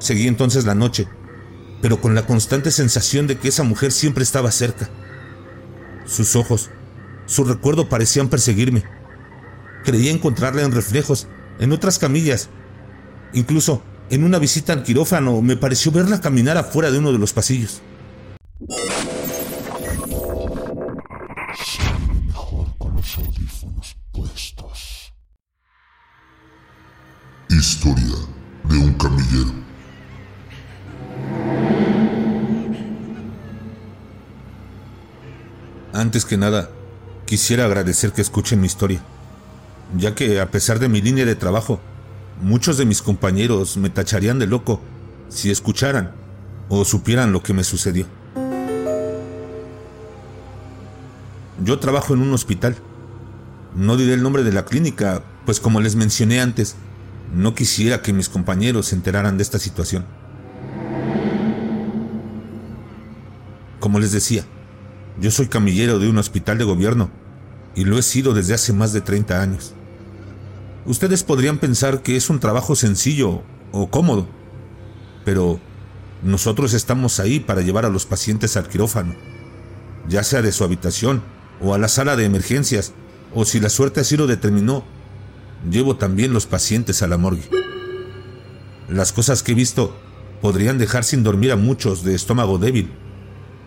Seguí entonces la noche, pero con la constante sensación de que esa mujer siempre estaba cerca. Sus ojos, su recuerdo parecían perseguirme. Creía encontrarla en reflejos, en otras camillas. Incluso en una visita al quirófano me pareció verla caminar afuera de uno de los pasillos. con los audífonos puestos. Historia de un camillero. Antes que nada, quisiera agradecer que escuchen mi historia, ya que a pesar de mi línea de trabajo, muchos de mis compañeros me tacharían de loco si escucharan o supieran lo que me sucedió. Yo trabajo en un hospital. No diré el nombre de la clínica, pues como les mencioné antes, no quisiera que mis compañeros se enteraran de esta situación. Como les decía, yo soy camillero de un hospital de gobierno y lo he sido desde hace más de 30 años. Ustedes podrían pensar que es un trabajo sencillo o cómodo, pero nosotros estamos ahí para llevar a los pacientes al quirófano, ya sea de su habitación o a la sala de emergencias, o si la suerte así lo determinó, llevo también los pacientes a la morgue. Las cosas que he visto podrían dejar sin dormir a muchos de estómago débil,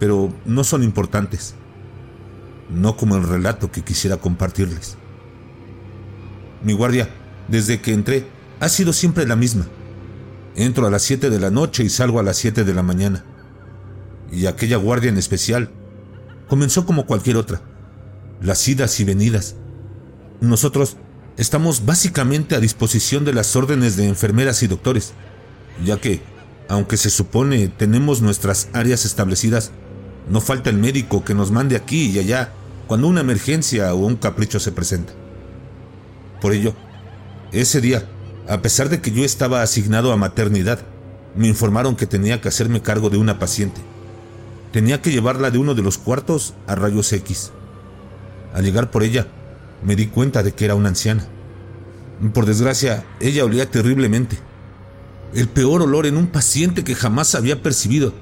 pero no son importantes, no como el relato que quisiera compartirles. Mi guardia, desde que entré, ha sido siempre la misma. Entro a las 7 de la noche y salgo a las 7 de la mañana. Y aquella guardia en especial comenzó como cualquier otra las idas y venidas. Nosotros estamos básicamente a disposición de las órdenes de enfermeras y doctores, ya que, aunque se supone tenemos nuestras áreas establecidas, no falta el médico que nos mande aquí y allá cuando una emergencia o un capricho se presenta. Por ello, ese día, a pesar de que yo estaba asignado a maternidad, me informaron que tenía que hacerme cargo de una paciente. Tenía que llevarla de uno de los cuartos a rayos X. Al llegar por ella, me di cuenta de que era una anciana. Por desgracia, ella olía terriblemente. El peor olor en un paciente que jamás había percibido.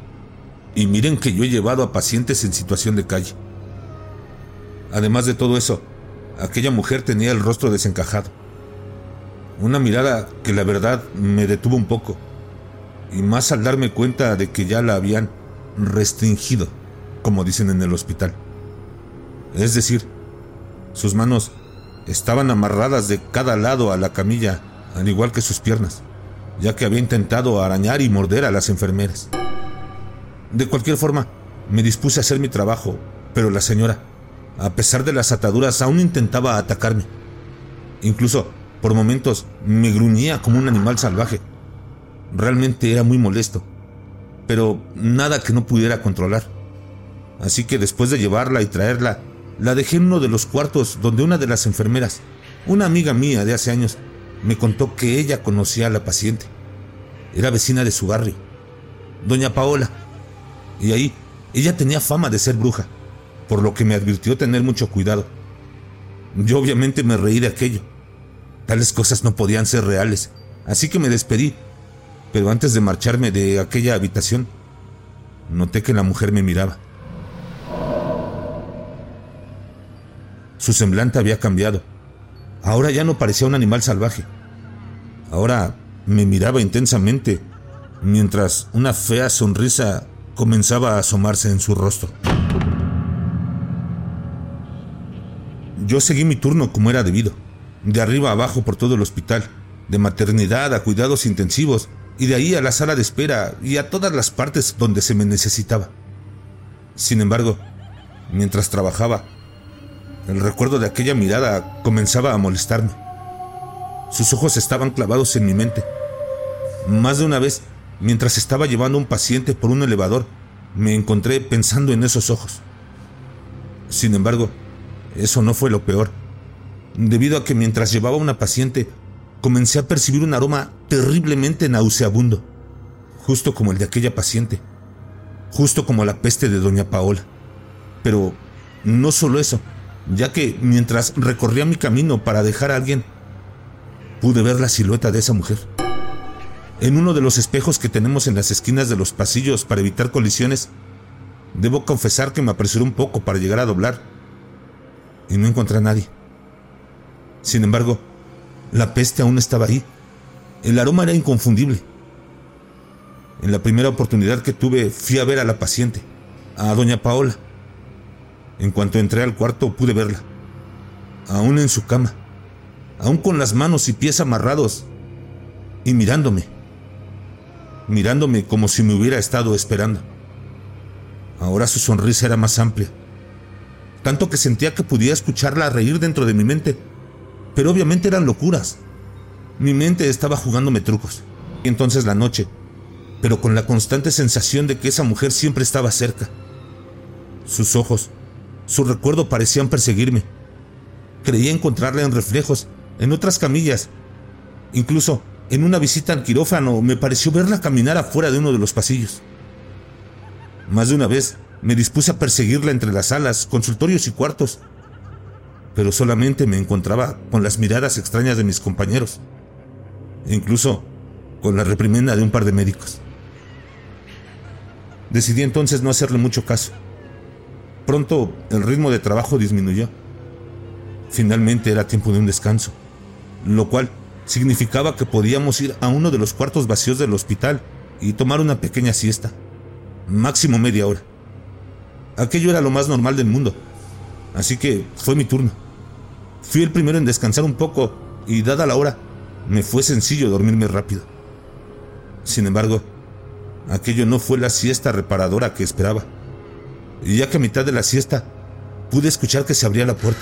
Y miren que yo he llevado a pacientes en situación de calle. Además de todo eso, aquella mujer tenía el rostro desencajado. Una mirada que la verdad me detuvo un poco. Y más al darme cuenta de que ya la habían restringido, como dicen en el hospital. Es decir, sus manos estaban amarradas de cada lado a la camilla, al igual que sus piernas, ya que había intentado arañar y morder a las enfermeras. De cualquier forma, me dispuse a hacer mi trabajo, pero la señora, a pesar de las ataduras, aún intentaba atacarme. Incluso, por momentos, me gruñía como un animal salvaje. Realmente era muy molesto, pero nada que no pudiera controlar. Así que después de llevarla y traerla la dejé en uno de los cuartos donde una de las enfermeras, una amiga mía de hace años, me contó que ella conocía a la paciente. Era vecina de su barrio, doña Paola. Y ahí ella tenía fama de ser bruja, por lo que me advirtió tener mucho cuidado. Yo obviamente me reí de aquello. Tales cosas no podían ser reales, así que me despedí. Pero antes de marcharme de aquella habitación, noté que la mujer me miraba. Su semblante había cambiado. Ahora ya no parecía un animal salvaje. Ahora me miraba intensamente mientras una fea sonrisa comenzaba a asomarse en su rostro. Yo seguí mi turno como era debido, de arriba a abajo por todo el hospital, de maternidad a cuidados intensivos y de ahí a la sala de espera y a todas las partes donde se me necesitaba. Sin embargo, mientras trabajaba, el recuerdo de aquella mirada comenzaba a molestarme. Sus ojos estaban clavados en mi mente. Más de una vez, mientras estaba llevando a un paciente por un elevador, me encontré pensando en esos ojos. Sin embargo, eso no fue lo peor, debido a que mientras llevaba a una paciente, comencé a percibir un aroma terriblemente nauseabundo, justo como el de aquella paciente, justo como la peste de doña Paola. Pero no solo eso, ya que mientras recorría mi camino para dejar a alguien, pude ver la silueta de esa mujer. En uno de los espejos que tenemos en las esquinas de los pasillos para evitar colisiones, debo confesar que me apresuré un poco para llegar a doblar y no encontré a nadie. Sin embargo, la peste aún estaba ahí. El aroma era inconfundible. En la primera oportunidad que tuve fui a ver a la paciente, a doña Paola. En cuanto entré al cuarto pude verla, aún en su cama, aún con las manos y pies amarrados, y mirándome, mirándome como si me hubiera estado esperando. Ahora su sonrisa era más amplia, tanto que sentía que podía escucharla reír dentro de mi mente, pero obviamente eran locuras. Mi mente estaba jugándome trucos. Y entonces la noche, pero con la constante sensación de que esa mujer siempre estaba cerca. Sus ojos, su recuerdo parecían perseguirme. Creía encontrarla en reflejos, en otras camillas. Incluso en una visita al quirófano me pareció verla caminar afuera de uno de los pasillos. Más de una vez me dispuse a perseguirla entre las salas, consultorios y cuartos, pero solamente me encontraba con las miradas extrañas de mis compañeros, e incluso con la reprimenda de un par de médicos. Decidí entonces no hacerle mucho caso. Pronto el ritmo de trabajo disminuyó. Finalmente era tiempo de un descanso, lo cual significaba que podíamos ir a uno de los cuartos vacíos del hospital y tomar una pequeña siesta, máximo media hora. Aquello era lo más normal del mundo, así que fue mi turno. Fui el primero en descansar un poco y dada la hora, me fue sencillo dormirme rápido. Sin embargo, aquello no fue la siesta reparadora que esperaba. Y ya que a mitad de la siesta pude escuchar que se abría la puerta.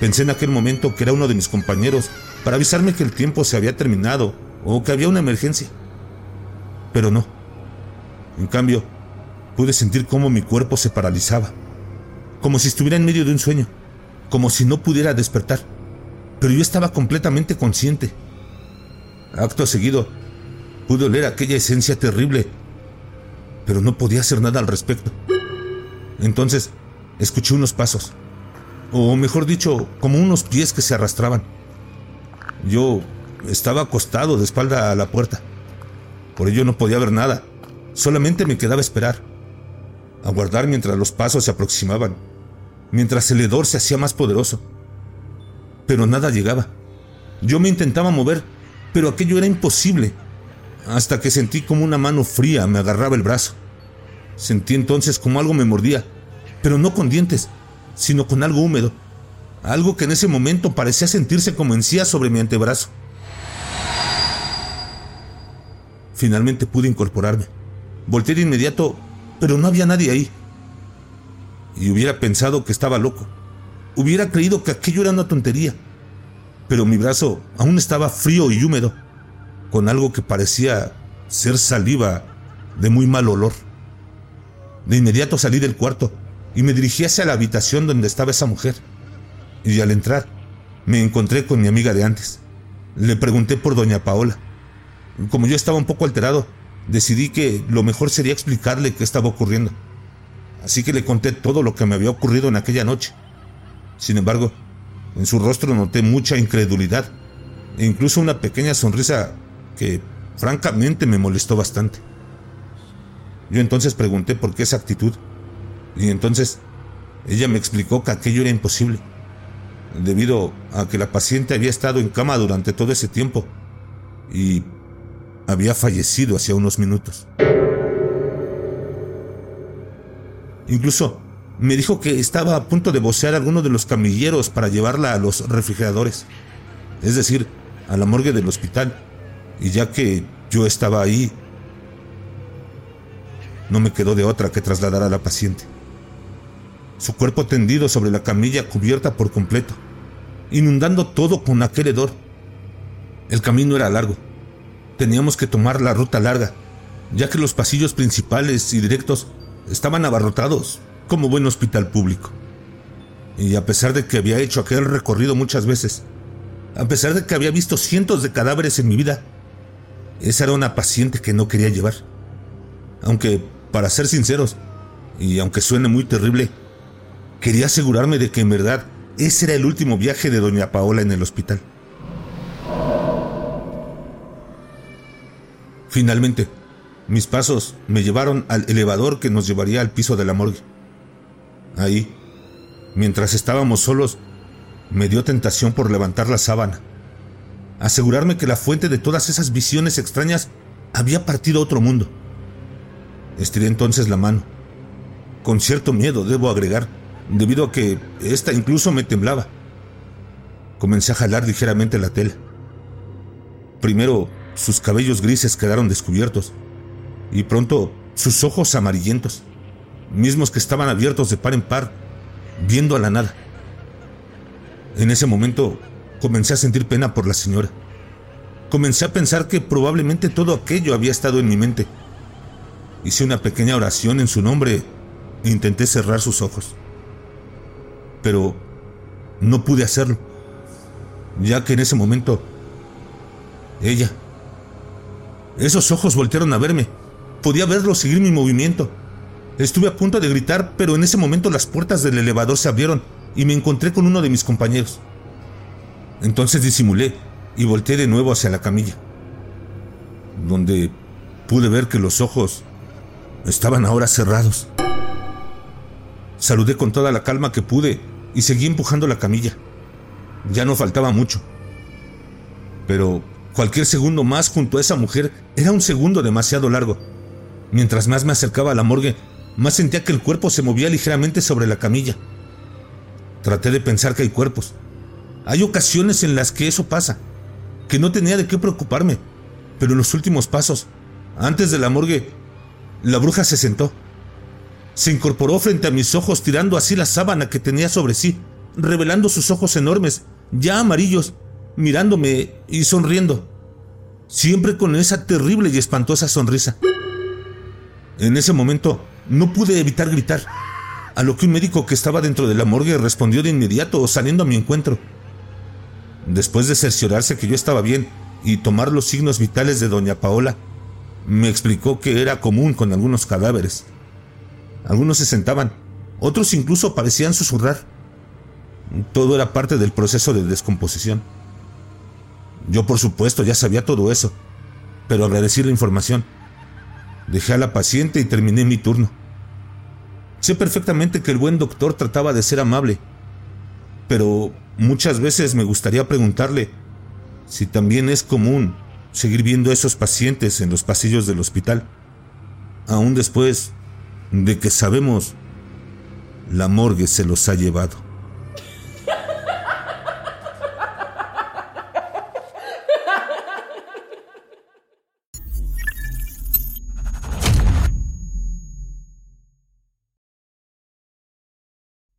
Pensé en aquel momento que era uno de mis compañeros para avisarme que el tiempo se había terminado o que había una emergencia. Pero no. En cambio, pude sentir cómo mi cuerpo se paralizaba, como si estuviera en medio de un sueño, como si no pudiera despertar. Pero yo estaba completamente consciente. Acto seguido, pude oler aquella esencia terrible, pero no podía hacer nada al respecto. Entonces, escuché unos pasos, o mejor dicho, como unos pies que se arrastraban. Yo estaba acostado de espalda a la puerta. Por ello no podía ver nada. Solamente me quedaba esperar. Aguardar mientras los pasos se aproximaban. Mientras el hedor se hacía más poderoso. Pero nada llegaba. Yo me intentaba mover, pero aquello era imposible. Hasta que sentí como una mano fría me agarraba el brazo. Sentí entonces como algo me mordía, pero no con dientes, sino con algo húmedo algo que en ese momento parecía sentirse como encía sobre mi antebrazo. Finalmente pude incorporarme. Volté de inmediato, pero no había nadie ahí. Y hubiera pensado que estaba loco. Hubiera creído que aquello era una tontería. Pero mi brazo aún estaba frío y húmedo, con algo que parecía ser saliva de muy mal olor. De inmediato salí del cuarto y me dirigí hacia la habitación donde estaba esa mujer y al entrar me encontré con mi amiga de antes. Le pregunté por doña Paola. Como yo estaba un poco alterado, decidí que lo mejor sería explicarle qué estaba ocurriendo. Así que le conté todo lo que me había ocurrido en aquella noche. Sin embargo, en su rostro noté mucha incredulidad e incluso una pequeña sonrisa que francamente me molestó bastante. Yo entonces pregunté por qué esa actitud y entonces ella me explicó que aquello era imposible debido a que la paciente había estado en cama durante todo ese tiempo y había fallecido hacía unos minutos. Incluso me dijo que estaba a punto de vocear a alguno de los camilleros para llevarla a los refrigeradores, es decir, a la morgue del hospital, y ya que yo estaba ahí, no me quedó de otra que trasladar a la paciente su cuerpo tendido sobre la camilla cubierta por completo, inundando todo con aquel hedor. El camino era largo. Teníamos que tomar la ruta larga, ya que los pasillos principales y directos estaban abarrotados como buen hospital público. Y a pesar de que había hecho aquel recorrido muchas veces, a pesar de que había visto cientos de cadáveres en mi vida, esa era una paciente que no quería llevar. Aunque, para ser sinceros, y aunque suene muy terrible, Quería asegurarme de que en verdad ese era el último viaje de doña Paola en el hospital. Finalmente, mis pasos me llevaron al elevador que nos llevaría al piso de la morgue. Ahí, mientras estábamos solos, me dio tentación por levantar la sábana, asegurarme que la fuente de todas esas visiones extrañas había partido a otro mundo. Estiré entonces la mano, con cierto miedo, debo agregar, debido a que ésta incluso me temblaba. Comencé a jalar ligeramente la tela. Primero, sus cabellos grises quedaron descubiertos, y pronto sus ojos amarillentos, mismos que estaban abiertos de par en par, viendo a la nada. En ese momento comencé a sentir pena por la señora. Comencé a pensar que probablemente todo aquello había estado en mi mente. Hice una pequeña oración en su nombre e intenté cerrar sus ojos. Pero no pude hacerlo, ya que en ese momento ella, esos ojos voltearon a verme. Podía verlo seguir mi movimiento. Estuve a punto de gritar, pero en ese momento las puertas del elevador se abrieron y me encontré con uno de mis compañeros. Entonces disimulé y volteé de nuevo hacia la camilla, donde pude ver que los ojos estaban ahora cerrados. Saludé con toda la calma que pude y seguí empujando la camilla. Ya no faltaba mucho. Pero cualquier segundo más junto a esa mujer era un segundo demasiado largo. Mientras más me acercaba a la morgue, más sentía que el cuerpo se movía ligeramente sobre la camilla. Traté de pensar que hay cuerpos. Hay ocasiones en las que eso pasa, que no tenía de qué preocuparme, pero en los últimos pasos, antes de la morgue, la bruja se sentó. Se incorporó frente a mis ojos tirando así la sábana que tenía sobre sí, revelando sus ojos enormes, ya amarillos, mirándome y sonriendo, siempre con esa terrible y espantosa sonrisa. En ese momento no pude evitar gritar, a lo que un médico que estaba dentro de la morgue respondió de inmediato saliendo a mi encuentro. Después de cerciorarse que yo estaba bien y tomar los signos vitales de doña Paola, me explicó que era común con algunos cadáveres. Algunos se sentaban, otros incluso parecían susurrar. Todo era parte del proceso de descomposición. Yo por supuesto ya sabía todo eso, pero agradecí la información. Dejé a la paciente y terminé mi turno. Sé perfectamente que el buen doctor trataba de ser amable, pero muchas veces me gustaría preguntarle si también es común seguir viendo a esos pacientes en los pasillos del hospital, aún después de que sabemos la morgue se los ha llevado.